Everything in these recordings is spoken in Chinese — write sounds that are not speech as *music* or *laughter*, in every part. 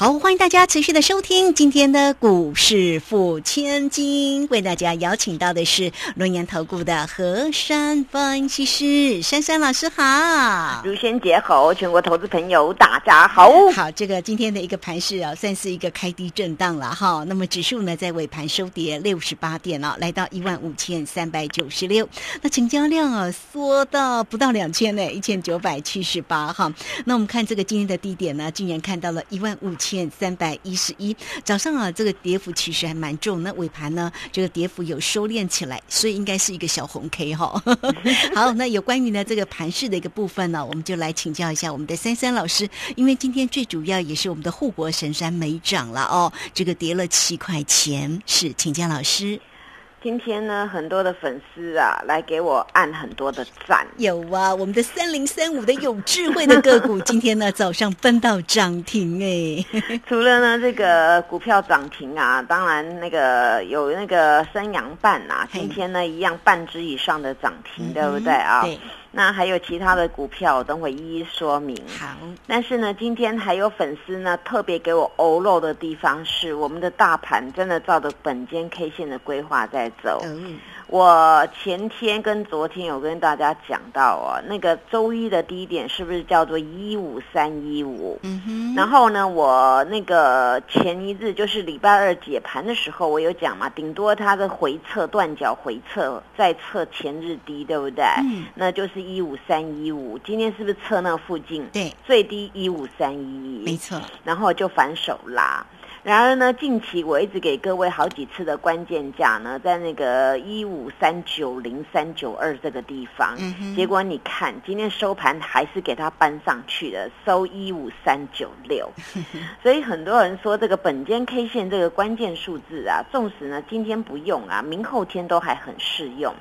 好，欢迎大家持续的收听今天的股市付千金，为大家邀请到的是龙岩投顾的何山分析师珊珊老师好，如仙姐好，全国投资朋友大家好。好，这个今天的一个盘势啊，算是一个开低震荡了哈。那么指数呢，在尾盘收跌六十八点哦，来到一万五千三百九十六。那成交量啊，缩到不到两千呢，一千九百七十八哈。那我们看这个今天的低点呢，竟然看到了一万五千。千三百一十一，早上啊，这个跌幅其实还蛮重。那尾盘呢，这个跌幅有收敛起来，所以应该是一个小红 K 哈。*laughs* 好，那有关于呢这个盘势的一个部分呢，我们就来请教一下我们的珊珊老师，因为今天最主要也是我们的护国神山没涨了哦，这个跌了七块钱，是请教老师。今天呢，很多的粉丝啊，来给我按很多的赞。有啊，我们的三零三五的有智慧的个股，今天呢早上奔到涨停哎。*laughs* *laughs* 除了呢这个股票涨停啊，当然那个有那个三阳半啊，今天呢一样半只以上的涨停，对不对啊？对。那还有其他的股票，等会一一说明。好，但是呢，今天还有粉丝呢特别给我欧漏的地方是，我们的大盘真的照着本间 K 线的规划在走。嗯。我前天跟昨天有跟大家讲到哦，那个周一的低点是不是叫做一五三一五？嗯哼。然后呢，我那个前一日就是礼拜二解盘的时候，我有讲嘛，顶多它的回撤断脚回撤再测前日低，对不对？嗯。那就是一五三一五，今天是不是测那附近？对。最低一五三一。没错。然后就反手拉。然而呢，近期我一直给各位好几次的关键价呢，在那个一五三九零三九二这个地方，结果你看今天收盘还是给它搬上去了，收一五三九六。*laughs* 所以很多人说这个本间 K 线这个关键数字啊，纵使呢今天不用啊，明后天都还很适用。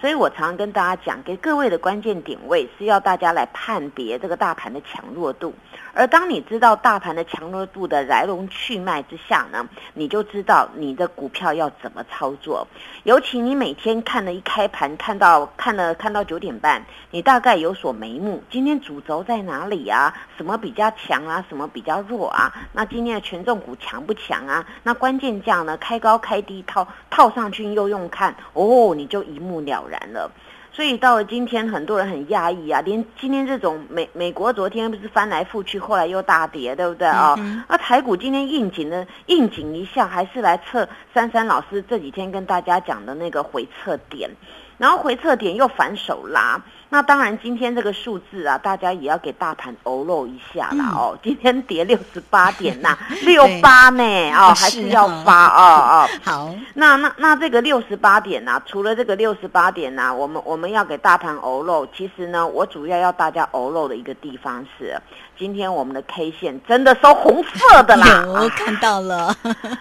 所以我常常跟大家讲，给各位的关键点位是要大家来判别这个大盘的强弱度。而当你知道大盘的强弱度的来龙去脉之下呢，你就知道你的股票要怎么操作。尤其你每天看了一开盘，看到看了看到九点半，你大概有所眉目。今天主轴在哪里啊？什么比较强啊？什么比较弱啊？*laughs* 那今天的权重股强不强啊？那关键价呢？开高开低套套上去又用看哦，你就一目了然了。所以到了今天，很多人很压抑啊，连今天这种美美国昨天不是翻来覆去，后来又大跌，对不对啊？那台股今天应景的应景一下，还是来测珊珊老师这几天跟大家讲的那个回撤点，然后回撤点又反手拉。那当然，今天这个数字啊，大家也要给大盘欧露一下啦哦。今天跌六十八点呐，*laughs* 六八呢哦，还是要发哦哦。*laughs* 好，那那那这个六十八点呐，除了这个六十八点呐，我们我们要给大盘欧露。其实呢，我主要要大家欧露的一个地方是。今天我们的 K 线真的收红色的啦，*laughs* 有看到了。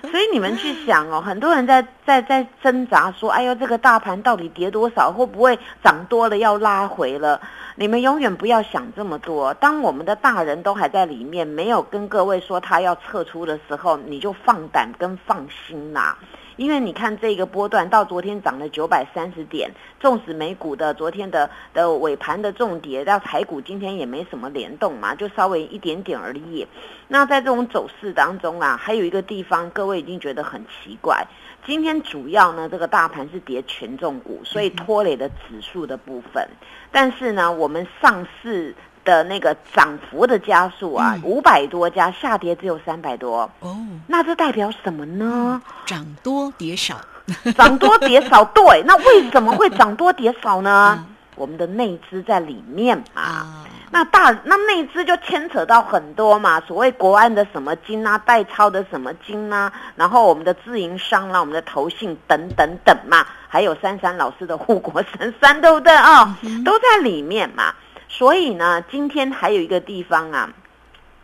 所以你们去想哦，很多人在在在挣扎说，哎呦，这个大盘到底跌多少？会不会涨多了要拉回了？你们永远不要想这么多。当我们的大人都还在里面，没有跟各位说他要撤出的时候，你就放胆跟放心啦。因为你看这个波段到昨天涨了九百三十点，纵使美股的昨天的的尾盘的重跌，到台股今天也没什么联动嘛，就稍微一点点而已。那在这种走势当中啊，还有一个地方各位已经觉得很奇怪，今天主要呢这个大盘是跌权重股，所以拖累的指数的部分，但是呢我们上市。的那个涨幅的加速啊，五百多家下跌只有三百多。哦，那这代表什么呢？涨多跌少，*laughs* 涨多跌少，对，那为什么会涨多跌少呢？我们的内资在里面嘛，那大那内资就牵扯到很多嘛，所谓国安的什么金啊，代抄的什么金啊，然后我们的自营商啦，我们的投信等等等嘛，还有珊珊老师的护国神山，对不对？啊？都在里面嘛。所以呢，今天还有一个地方啊，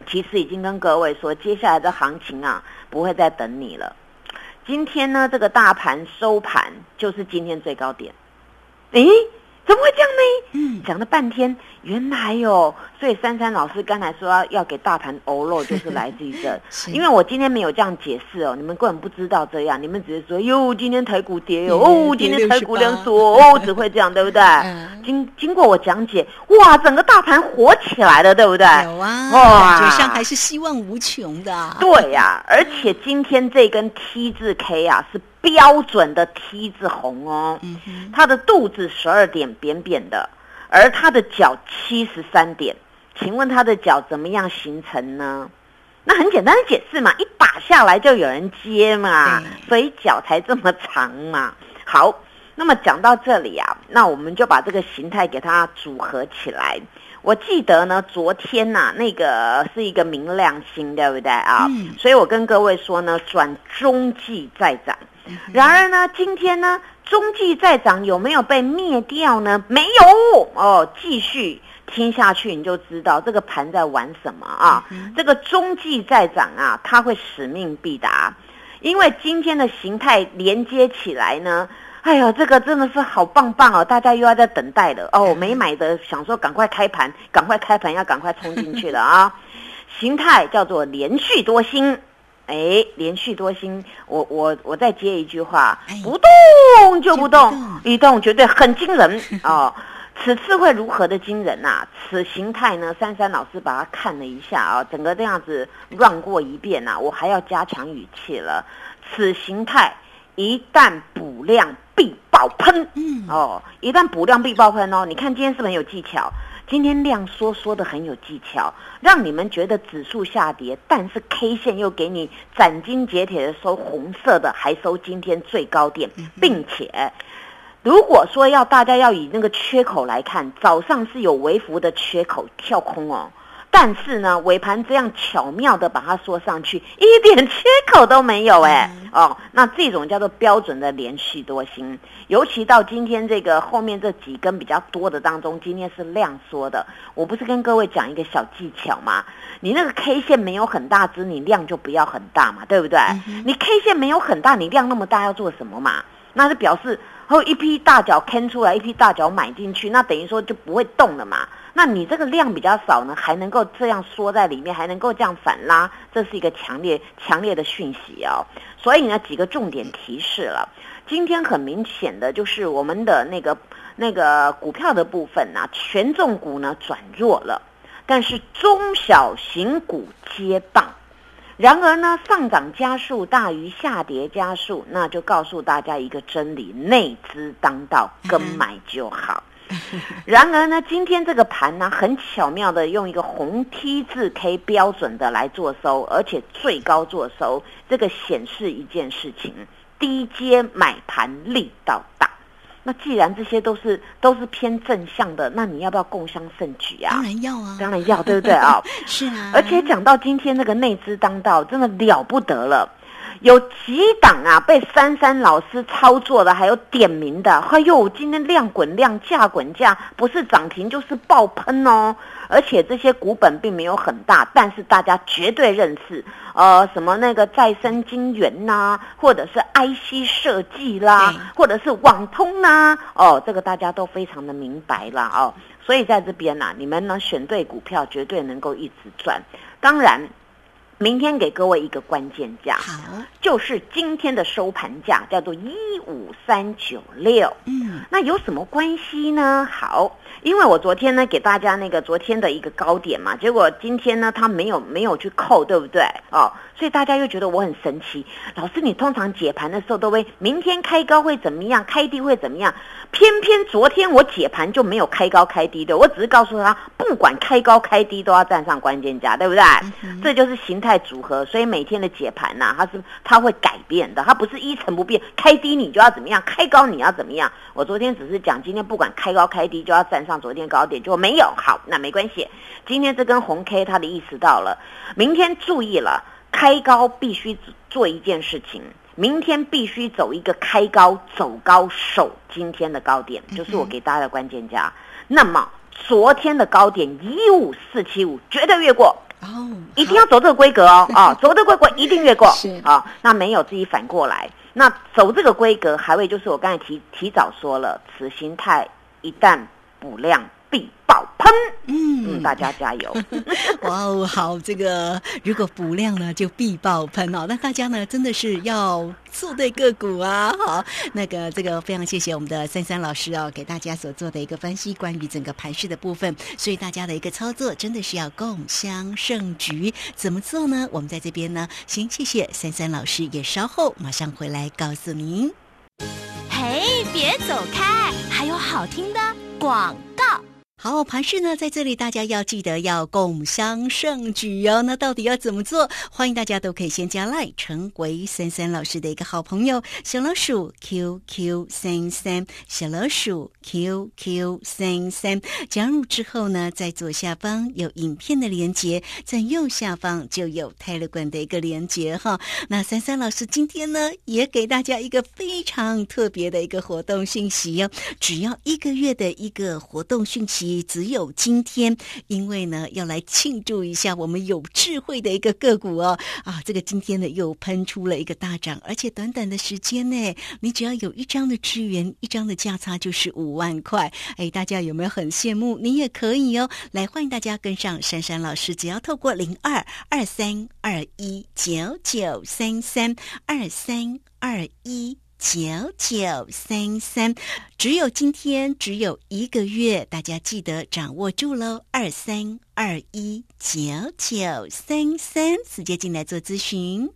其实已经跟各位说，接下来的行情啊，不会再等你了。今天呢，这个大盘收盘就是今天最高点。诶，怎么会这样呢？嗯，讲了半天，原来哦，所以珊珊老师刚才说要要给大盘欧肉，就是来自于这。*laughs* 因为我今天没有这样解释哦，你们根本不知道这样，你们只是说哟，今天台股跌哦，哦，今天台股量缩 *laughs* 哦，只会这样，对不对？经经过我讲解，哇，整个大盘火起来了，对不对？有啊，哇，感觉上还是希望无穷的。对呀，而且今天这根 T 字 K 啊是。标准的 T 字红哦，它的肚子十二点扁扁的，而它的脚七十三点，请问它的脚怎么样形成呢？那很简单的解释嘛，一打下来就有人接嘛，所以脚才这么长嘛。好，那么讲到这里啊，那我们就把这个形态给它组合起来。我记得呢，昨天呐，那个是一个明亮星，对不对啊？所以我跟各位说呢，转中继再涨。然而呢，今天呢，中继再涨有没有被灭掉呢？没有哦，继续听下去你就知道这个盘在玩什么啊！这个中继再涨啊，它会使命必达，因为今天的形态连接起来呢，哎呦，这个真的是好棒棒哦！大家又要在等待了哦，没买的想说赶快开盘，赶快开盘要赶快冲进去了啊！*laughs* 形态叫做连续多星。哎，连续多星，我我我再接一句话，不动就不动，一动绝对很惊人 *laughs* 哦。此次会如何的惊人呐？此形态呢？珊珊老师把它看了一下啊，整个这样子乱过一遍呐，我还要加强语气了。此形态一旦补量必爆喷，嗯哦，一旦补量必爆喷哦。你看今天是不是很有技巧？今天量缩缩的很有技巧，让你们觉得指数下跌，但是 K 线又给你斩钉截铁的收红色的，还收今天最高点，并且如果说要大家要以那个缺口来看，早上是有微幅的缺口跳空哦。但是呢，尾盘这样巧妙的把它说上去，一点缺口都没有哎哦，那这种叫做标准的连续多星，尤其到今天这个后面这几根比较多的当中，今天是量缩的。我不是跟各位讲一个小技巧吗？你那个 K 线没有很大只，你量就不要很大嘛，对不对？你 K 线没有很大，你量那么大要做什么嘛？那是表示后一批大脚坑出来，一批大脚买进去，那等于说就不会动了嘛。那你这个量比较少呢，还能够这样缩在里面，还能够这样反拉，这是一个强烈强烈的讯息哦。所以呢，几个重点提示了。今天很明显的就是我们的那个那个股票的部分呢，权重股呢转弱了，但是中小型股接棒。然而呢，上涨加速大于下跌加速，那就告诉大家一个真理：内资当道，跟买就好。*laughs* 然而呢，今天这个盘呢，很巧妙的用一个红 T 字 K 标准的来做收，而且最高做收，这个显示一件事情：低阶买盘力道大。那既然这些都是都是偏正向的，那你要不要共襄盛举啊？当然要啊，当然要，对不对啊？*laughs* 是啊。而且讲到今天那个内资当道，真的了不得了。有几档啊被珊珊老师操作的，还有点名的。哎呦，今天量滚量，价滚价，不是涨停就是爆喷哦。而且这些股本并没有很大，但是大家绝对认识。呃，什么那个再生金源呐，或者是 IC 设计啦，或者是网通呐，哦，这个大家都非常的明白啦哦。所以在这边呐，你们呢选对股票，绝对能够一直赚。当然。明天给各位一个关键价，好，就是今天的收盘价叫做一五三九六。嗯，那有什么关系呢？好，因为我昨天呢给大家那个昨天的一个高点嘛，结果今天呢它没有没有去扣，对不对？哦，所以大家又觉得我很神奇。老师，你通常解盘的时候都会明天开高会怎么样，开低会怎么样？偏偏昨天我解盘就没有开高开低的，我只是告诉他，不管开高开低都要站上关键价，对不对？这就是形态。组合，所以每天的解盘呐，它是它会改变的，它不是一成不变，开低你就要怎么样，开高你要怎么样。我昨天只是讲，今天不管开高开低就要站上昨天高点，就没有好，那没关系。今天这根红 K 它的意思到了，明天注意了，开高必须做一件事情，明天必须走一个开高走高守今天的高点，就是我给大家的关键价。那么昨天的高点一五四七五绝对越过。哦，一定要走这个规格哦，*laughs* 啊，走这个规格一定越过，是啊，那没有自己反过来，那走这个规格，还会就是我刚才提提早说了，此形态一旦补量必爆喷。嗯，大家加油！*laughs* 哇哦，好，这个如果补量呢，就必爆喷哦。那大家呢，真的是要做对个股啊。好，那个这个非常谢谢我们的三三老师哦，给大家所做的一个分析，关于整个盘势的部分。所以大家的一个操作真的是要共襄盛举。怎么做呢？我们在这边呢，先谢谢三三老师，也稍后马上回来告诉您。嘿，别走开，还有好听的广。好，盘势呢，在这里大家要记得要共襄盛举哦。那到底要怎么做？欢迎大家都可以先加赖，成为三三老师的一个好朋友。小老鼠 QQ 三三，小老鼠 QQ 三三，加入之后呢，在左下方有影片的连接，在右下方就有泰勒管的一个连接哈。那三三老师今天呢，也给大家一个非常特别的一个活动讯息哦，只要一个月的一个活动讯息。只有今天，因为呢要来庆祝一下我们有智慧的一个个股哦啊，这个今天呢又喷出了一个大涨，而且短短的时间呢，你只要有一张的资源，一张的价差就是五万块。哎，大家有没有很羡慕？你也可以哦，来欢迎大家跟上珊珊老师，只要透过零二二三二一九九三三二三二一。九九三三，只有今天，只有一个月，大家记得掌握住喽！二三二一九九三三，直接进来做咨询。